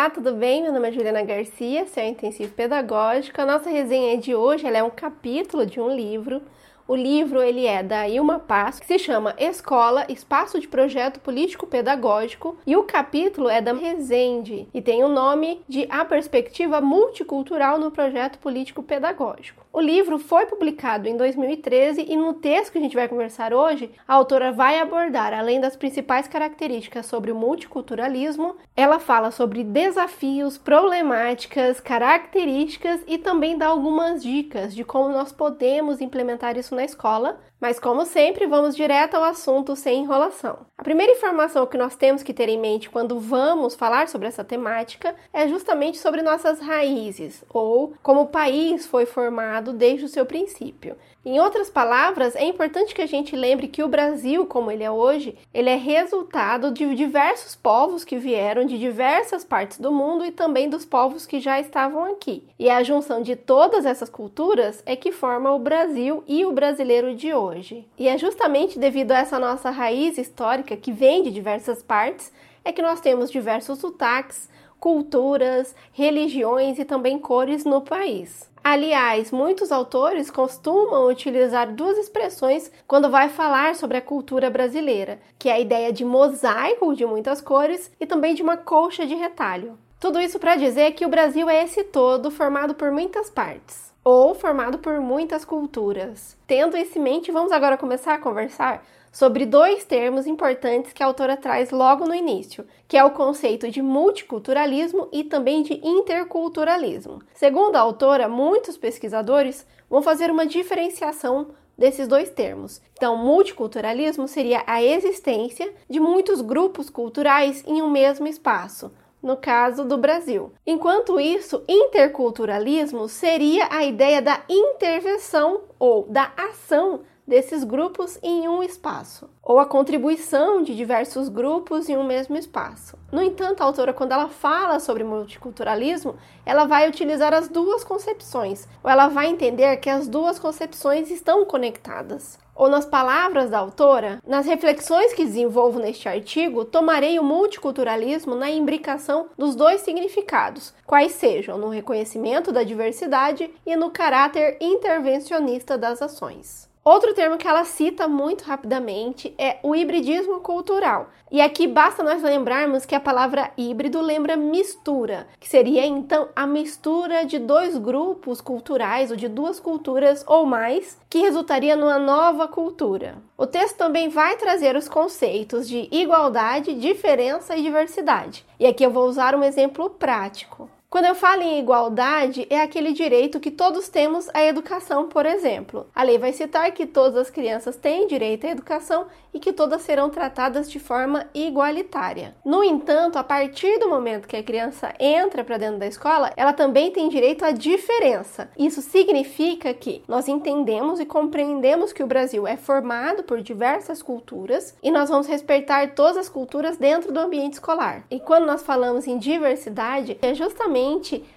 Olá, tudo bem? Meu nome é Juliana Garcia, sou intensivo pedagógico. A nossa resenha de hoje é um capítulo de um livro o livro ele é da Ilma Passo, que se chama Escola, Espaço de Projeto Político Pedagógico, e o capítulo é da Resende e tem o nome de A Perspectiva Multicultural no Projeto Político Pedagógico. O livro foi publicado em 2013 e no texto que a gente vai conversar hoje, a autora vai abordar, além das principais características sobre o multiculturalismo, ela fala sobre desafios, problemáticas, características e também dá algumas dicas de como nós podemos implementar isso na escola mas, como sempre, vamos direto ao assunto sem enrolação. A primeira informação que nós temos que ter em mente quando vamos falar sobre essa temática é justamente sobre nossas raízes, ou como o país foi formado desde o seu princípio. Em outras palavras, é importante que a gente lembre que o Brasil, como ele é hoje, ele é resultado de diversos povos que vieram de diversas partes do mundo e também dos povos que já estavam aqui. E a junção de todas essas culturas é que forma o Brasil e o brasileiro de hoje. E é justamente devido a essa nossa raiz histórica que vem de diversas partes é que nós temos diversos sotaques, culturas, religiões e também cores no país. Aliás, muitos autores costumam utilizar duas expressões quando vai falar sobre a cultura brasileira, que é a ideia de mosaico de muitas cores e também de uma colcha de retalho. Tudo isso para dizer que o Brasil é esse todo formado por muitas partes ou formado por muitas culturas. Tendo isso em mente, vamos agora começar a conversar sobre dois termos importantes que a autora traz logo no início, que é o conceito de multiculturalismo e também de interculturalismo. Segundo a autora, muitos pesquisadores vão fazer uma diferenciação desses dois termos. Então, multiculturalismo seria a existência de muitos grupos culturais em um mesmo espaço, no caso do Brasil. Enquanto isso, interculturalismo seria a ideia da intervenção ou da ação desses grupos em um espaço, ou a contribuição de diversos grupos em um mesmo espaço. No entanto, a autora, quando ela fala sobre multiculturalismo, ela vai utilizar as duas concepções, ou ela vai entender que as duas concepções estão conectadas. Ou nas palavras da autora, nas reflexões que desenvolvo neste artigo, tomarei o multiculturalismo na imbricação dos dois significados, quais sejam no reconhecimento da diversidade e no caráter intervencionista das ações. Outro termo que ela cita muito rapidamente é o hibridismo cultural. E aqui basta nós lembrarmos que a palavra híbrido lembra mistura, que seria então a mistura de dois grupos culturais ou de duas culturas ou mais, que resultaria numa nova cultura. O texto também vai trazer os conceitos de igualdade, diferença e diversidade. E aqui eu vou usar um exemplo prático. Quando eu falo em igualdade, é aquele direito que todos temos à educação, por exemplo. A lei vai citar que todas as crianças têm direito à educação e que todas serão tratadas de forma igualitária. No entanto, a partir do momento que a criança entra para dentro da escola, ela também tem direito à diferença. Isso significa que nós entendemos e compreendemos que o Brasil é formado por diversas culturas e nós vamos respeitar todas as culturas dentro do ambiente escolar. E quando nós falamos em diversidade, é justamente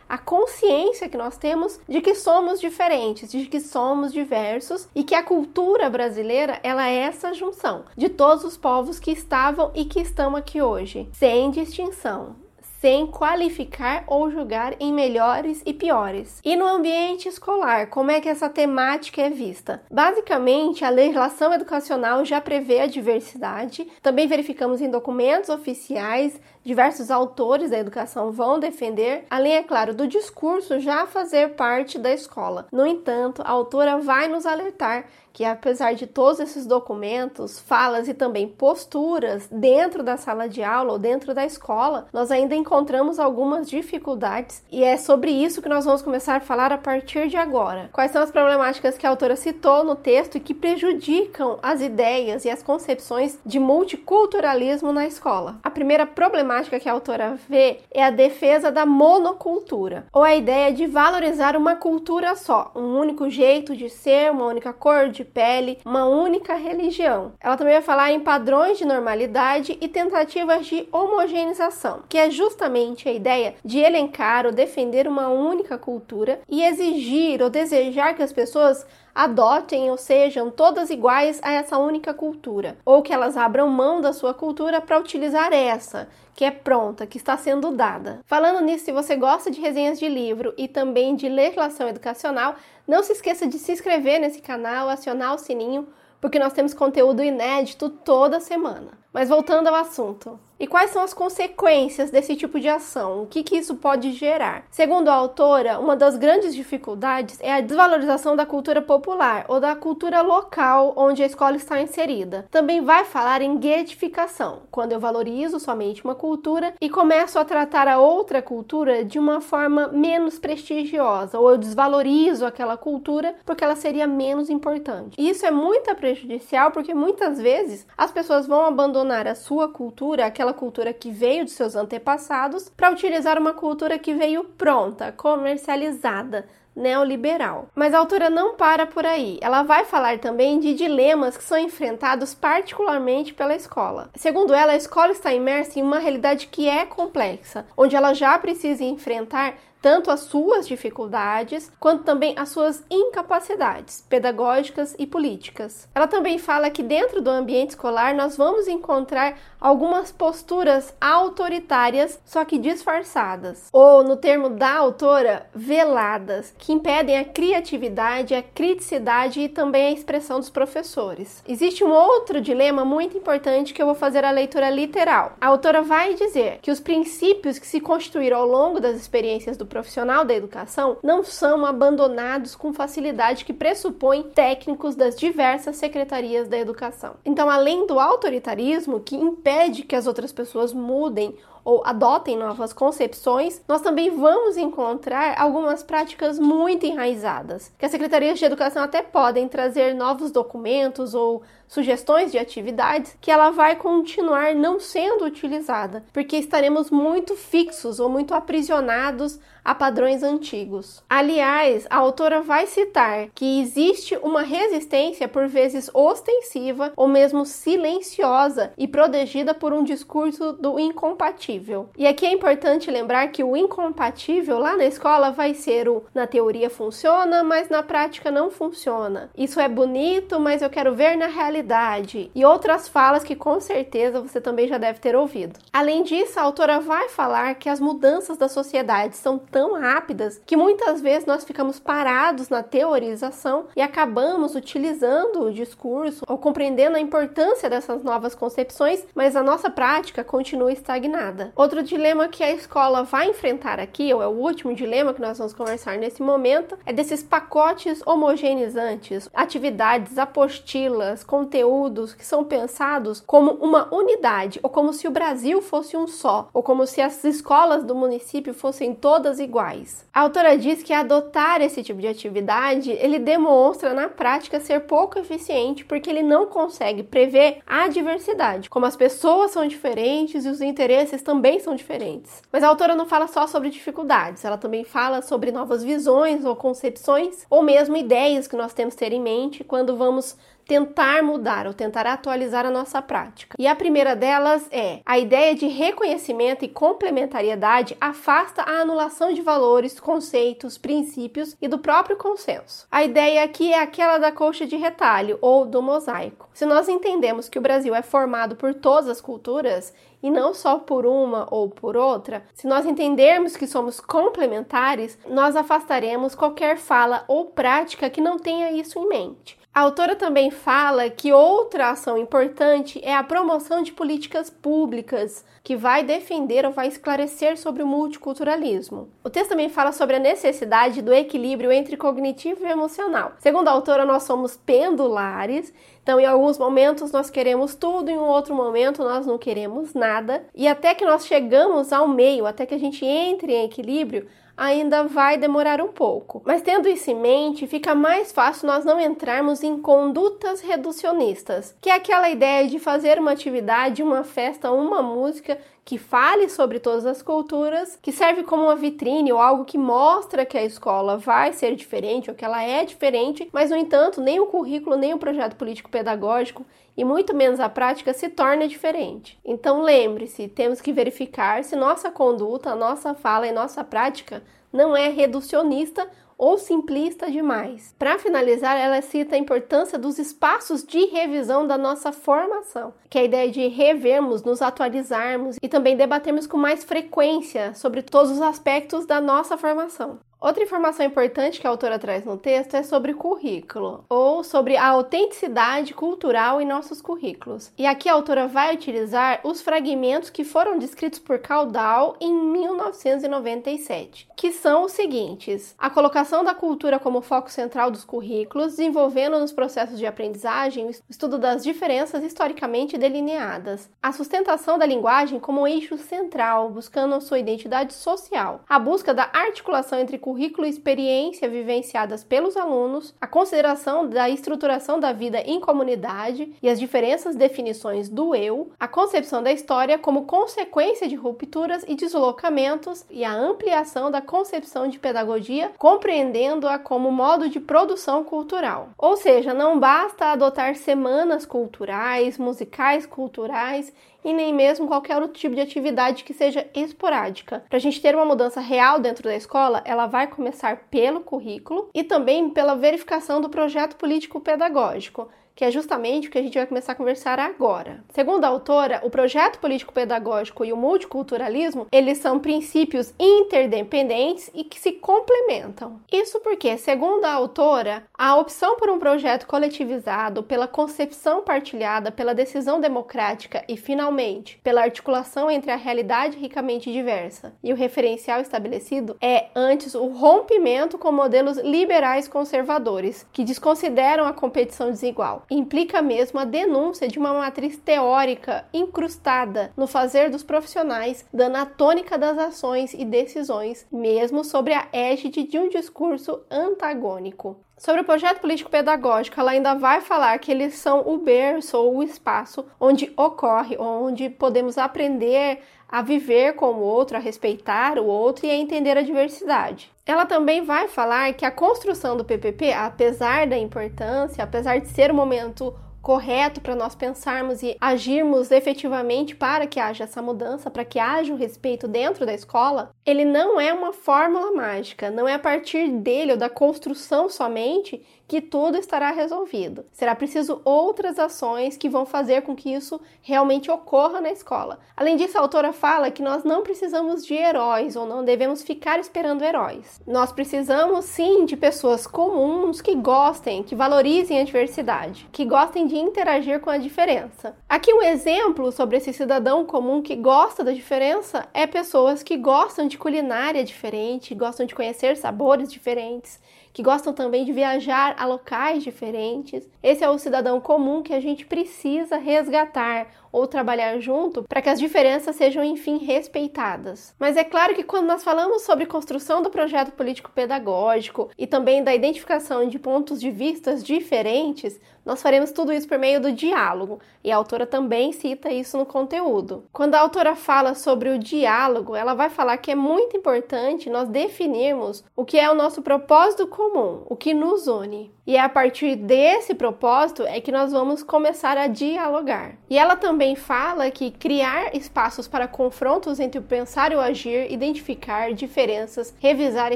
a consciência que nós temos de que somos diferentes, de que somos diversos e que a cultura brasileira ela é essa junção de todos os povos que estavam e que estão aqui hoje, sem distinção sem qualificar ou julgar em melhores e piores. E no ambiente escolar, como é que essa temática é vista? Basicamente, a legislação educacional já prevê a diversidade. Também verificamos em documentos oficiais diversos autores da educação vão defender, além, é claro, do discurso já fazer parte da escola. No entanto, a autora vai nos alertar que apesar de todos esses documentos, falas e também posturas dentro da sala de aula ou dentro da escola, nós ainda encontramos algumas dificuldades e é sobre isso que nós vamos começar a falar a partir de agora. Quais são as problemáticas que a autora citou no texto e que prejudicam as ideias e as concepções de multiculturalismo na escola? A primeira problemática que a autora vê é a defesa da monocultura, ou a ideia de valorizar uma cultura só, um único jeito de ser, uma única cor de de pele, uma única religião. Ela também vai falar em padrões de normalidade e tentativas de homogeneização, que é justamente a ideia de elencar ou defender uma única cultura e exigir ou desejar que as pessoas adotem ou sejam todas iguais a essa única cultura, ou que elas abram mão da sua cultura para utilizar essa, que é pronta, que está sendo dada. Falando nisso, se você gosta de resenhas de livro e também de legislação educacional, não se esqueça de se inscrever nesse canal, acionar o sininho, porque nós temos conteúdo inédito toda semana. Mas voltando ao assunto. E quais são as consequências desse tipo de ação? O que, que isso pode gerar? Segundo a autora, uma das grandes dificuldades é a desvalorização da cultura popular ou da cultura local onde a escola está inserida. Também vai falar em guetificação, quando eu valorizo somente uma cultura e começo a tratar a outra cultura de uma forma menos prestigiosa, ou eu desvalorizo aquela cultura porque ela seria menos importante. E isso é muito prejudicial porque muitas vezes as pessoas vão abandonar a sua cultura, aquela cultura que veio de seus antepassados para utilizar uma cultura que veio pronta, comercializada, neoliberal. Mas a autora não para por aí. Ela vai falar também de dilemas que são enfrentados particularmente pela escola. Segundo ela, a escola está imersa em uma realidade que é complexa, onde ela já precisa enfrentar tanto as suas dificuldades quanto também as suas incapacidades pedagógicas e políticas. Ela também fala que dentro do ambiente escolar nós vamos encontrar algumas posturas autoritárias, só que disfarçadas, ou no termo da autora, veladas, que impedem a criatividade, a criticidade e também a expressão dos professores. Existe um outro dilema muito importante que eu vou fazer a leitura literal. A autora vai dizer que os princípios que se constituíram ao longo das experiências do profissional da educação não são abandonados com facilidade que pressupõe técnicos das diversas secretarias da educação. Então, além do autoritarismo que impede que as outras pessoas mudem ou adotem novas concepções, nós também vamos encontrar algumas práticas muito enraizadas, que as secretarias de educação até podem trazer novos documentos ou sugestões de atividades que ela vai continuar não sendo utilizada, porque estaremos muito fixos ou muito aprisionados a padrões antigos. Aliás, a autora vai citar que existe uma resistência por vezes ostensiva ou mesmo silenciosa e protegida por um discurso do incompatível. E aqui é importante lembrar que o incompatível lá na escola vai ser o na teoria funciona, mas na prática não funciona. Isso é bonito, mas eu quero ver na realidade realidade e outras falas que com certeza você também já deve ter ouvido. Além disso, a autora vai falar que as mudanças da sociedade são tão rápidas que muitas vezes nós ficamos parados na teorização e acabamos utilizando o discurso ou compreendendo a importância dessas novas concepções, mas a nossa prática continua estagnada. Outro dilema que a escola vai enfrentar aqui, ou é o último dilema que nós vamos conversar nesse momento, é desses pacotes homogeneizantes, atividades, apostilas, conteúdos que são pensados como uma unidade, ou como se o Brasil fosse um só, ou como se as escolas do município fossem todas iguais. A autora diz que adotar esse tipo de atividade, ele demonstra na prática ser pouco eficiente porque ele não consegue prever a diversidade, como as pessoas são diferentes e os interesses também são diferentes. Mas a autora não fala só sobre dificuldades, ela também fala sobre novas visões ou concepções, ou mesmo ideias que nós temos que ter em mente quando vamos tentar mudar ou tentar atualizar a nossa prática. E a primeira delas é a ideia de reconhecimento e complementariedade afasta a anulação de valores, conceitos, princípios e do próprio consenso. A ideia aqui é aquela da coxa de retalho ou do mosaico. Se nós entendemos que o Brasil é formado por todas as culturas e não só por uma ou por outra, se nós entendermos que somos complementares, nós afastaremos qualquer fala ou prática que não tenha isso em mente. A autora também fala que outra ação importante é a promoção de políticas públicas que vai defender ou vai esclarecer sobre o multiculturalismo. O texto também fala sobre a necessidade do equilíbrio entre cognitivo e emocional. Segundo a autora, nós somos pendulares, então em alguns momentos nós queremos tudo, em um outro momento nós não queremos nada, e até que nós chegamos ao meio, até que a gente entre em equilíbrio, ainda vai demorar um pouco. Mas tendo isso em mente, fica mais fácil nós não entrarmos em condutas reducionistas, que é aquela ideia de fazer uma atividade, uma festa, uma música que fale sobre todas as culturas, que serve como uma vitrine ou algo que mostra que a escola vai ser diferente ou que ela é diferente, mas no entanto, nem o currículo, nem o projeto político pedagógico e muito menos a prática se torna diferente. Então lembre-se, temos que verificar se nossa conduta, nossa fala e nossa prática não é reducionista ou simplista demais. Para finalizar, ela cita a importância dos espaços de revisão da nossa formação, que é a ideia de revermos, nos atualizarmos e também debatermos com mais frequência sobre todos os aspectos da nossa formação. Outra informação importante que a autora traz no texto é sobre currículo, ou sobre a autenticidade cultural em nossos currículos. E aqui a autora vai utilizar os fragmentos que foram descritos por Caudal em 1997, que são os seguintes: a colocação da cultura como foco central dos currículos, desenvolvendo nos processos de aprendizagem o estudo das diferenças historicamente delineadas, a sustentação da linguagem como eixo central, buscando sua identidade social, a busca da articulação entre currículo e experiência vivenciadas pelos alunos, a consideração da estruturação da vida em comunidade e as diferentes definições do eu, a concepção da história como consequência de rupturas e deslocamentos e a ampliação da concepção de pedagogia, compreendendo-a como modo de produção cultural. Ou seja, não basta adotar semanas culturais, musicais culturais e nem mesmo qualquer outro tipo de atividade que seja esporádica. Para a gente ter uma mudança real dentro da escola, ela vai começar pelo currículo e também pela verificação do projeto político-pedagógico que é justamente o que a gente vai começar a conversar agora. Segundo a autora, o projeto político-pedagógico e o multiculturalismo, eles são princípios interdependentes e que se complementam. Isso porque, segundo a autora, a opção por um projeto coletivizado, pela concepção partilhada, pela decisão democrática e, finalmente, pela articulação entre a realidade ricamente diversa e o referencial estabelecido é, antes, o rompimento com modelos liberais conservadores, que desconsideram a competição desigual implica mesmo a denúncia de uma matriz teórica incrustada no fazer dos profissionais, dando a tônica das ações e decisões, mesmo sobre a égide de um discurso antagônico. Sobre o projeto político-pedagógico, ela ainda vai falar que eles são o berço ou o espaço onde ocorre, onde podemos aprender a viver com o outro, a respeitar o outro e a entender a diversidade. Ela também vai falar que a construção do PPP, apesar da importância, apesar de ser um momento correto para nós pensarmos e agirmos efetivamente para que haja essa mudança, para que haja um respeito dentro da escola, ele não é uma fórmula mágica, não é a partir dele ou da construção somente que tudo estará resolvido. Será preciso outras ações que vão fazer com que isso realmente ocorra na escola. Além disso, a autora fala que nós não precisamos de heróis ou não devemos ficar esperando heróis. Nós precisamos sim de pessoas comuns que gostem, que valorizem a diversidade, que gostem de interagir com a diferença. Aqui um exemplo sobre esse cidadão comum que gosta da diferença é pessoas que gostam de culinária diferente, gostam de conhecer sabores diferentes que gostam também de viajar a locais diferentes. Esse é o cidadão comum que a gente precisa resgatar ou trabalhar junto para que as diferenças sejam, enfim, respeitadas. Mas é claro que quando nós falamos sobre construção do projeto político-pedagógico e também da identificação de pontos de vistas diferentes, nós faremos tudo isso por meio do diálogo, e a autora também cita isso no conteúdo. Quando a autora fala sobre o diálogo, ela vai falar que é muito importante nós definirmos o que é o nosso propósito comum, o que nos une. E é a partir desse propósito é que nós vamos começar a dialogar. E ela também fala que criar espaços para confrontos entre o pensar e o agir, identificar diferenças, revisar e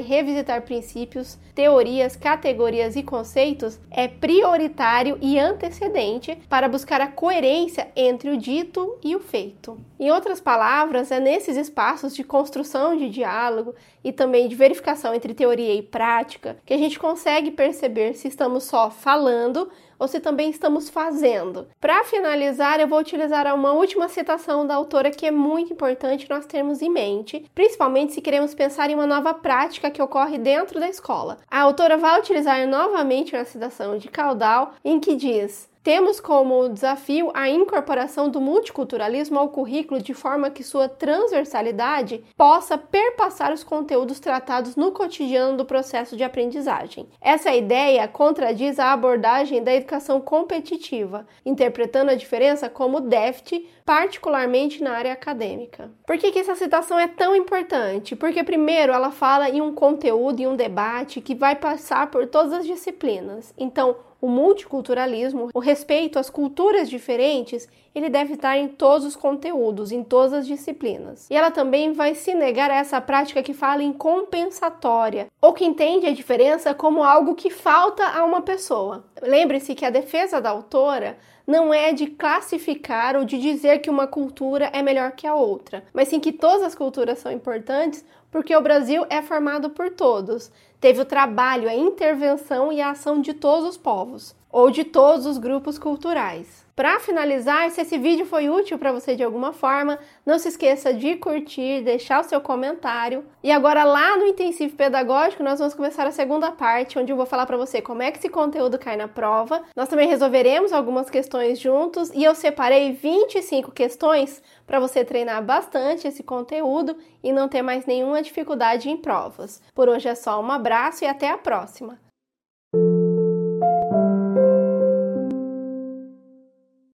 revisitar princípios, teorias, categorias e conceitos é prioritário e antecedente para buscar a coerência entre o dito e o feito. Em outras palavras, é nesses espaços de construção de diálogo e também de verificação entre teoria e prática que a gente consegue perceber se estamos só falando ou se também estamos fazendo. Para finalizar, eu vou utilizar uma última citação da autora que é muito importante nós termos em mente, principalmente se queremos pensar em uma nova prática que ocorre dentro da escola. A autora vai utilizar novamente uma citação de Caudal em que diz: temos como desafio a incorporação do multiculturalismo ao currículo de forma que sua transversalidade possa perpassar os conteúdos tratados no cotidiano do processo de aprendizagem. Essa ideia contradiz a abordagem da educação competitiva, interpretando a diferença como déficit, particularmente na área acadêmica. Por que, que essa citação é tão importante? Porque, primeiro, ela fala em um conteúdo e um debate que vai passar por todas as disciplinas. Então, o multiculturalismo, o respeito às culturas diferentes, ele deve estar em todos os conteúdos, em todas as disciplinas. E ela também vai se negar a essa prática que fala em compensatória, ou que entende a diferença como algo que falta a uma pessoa. Lembre-se que a defesa da autora não é de classificar ou de dizer que uma cultura é melhor que a outra, mas sim que todas as culturas são importantes porque o Brasil é formado por todos. Teve o trabalho, a intervenção e a ação de todos os povos ou de todos os grupos culturais. Para finalizar, se esse vídeo foi útil para você de alguma forma, não se esqueça de curtir, deixar o seu comentário. E agora lá no intensivo pedagógico, nós vamos começar a segunda parte, onde eu vou falar para você como é que esse conteúdo cai na prova. Nós também resolveremos algumas questões juntos e eu separei 25 questões para você treinar bastante esse conteúdo e não ter mais nenhuma dificuldade em provas. Por hoje é só um abraço e até a próxima.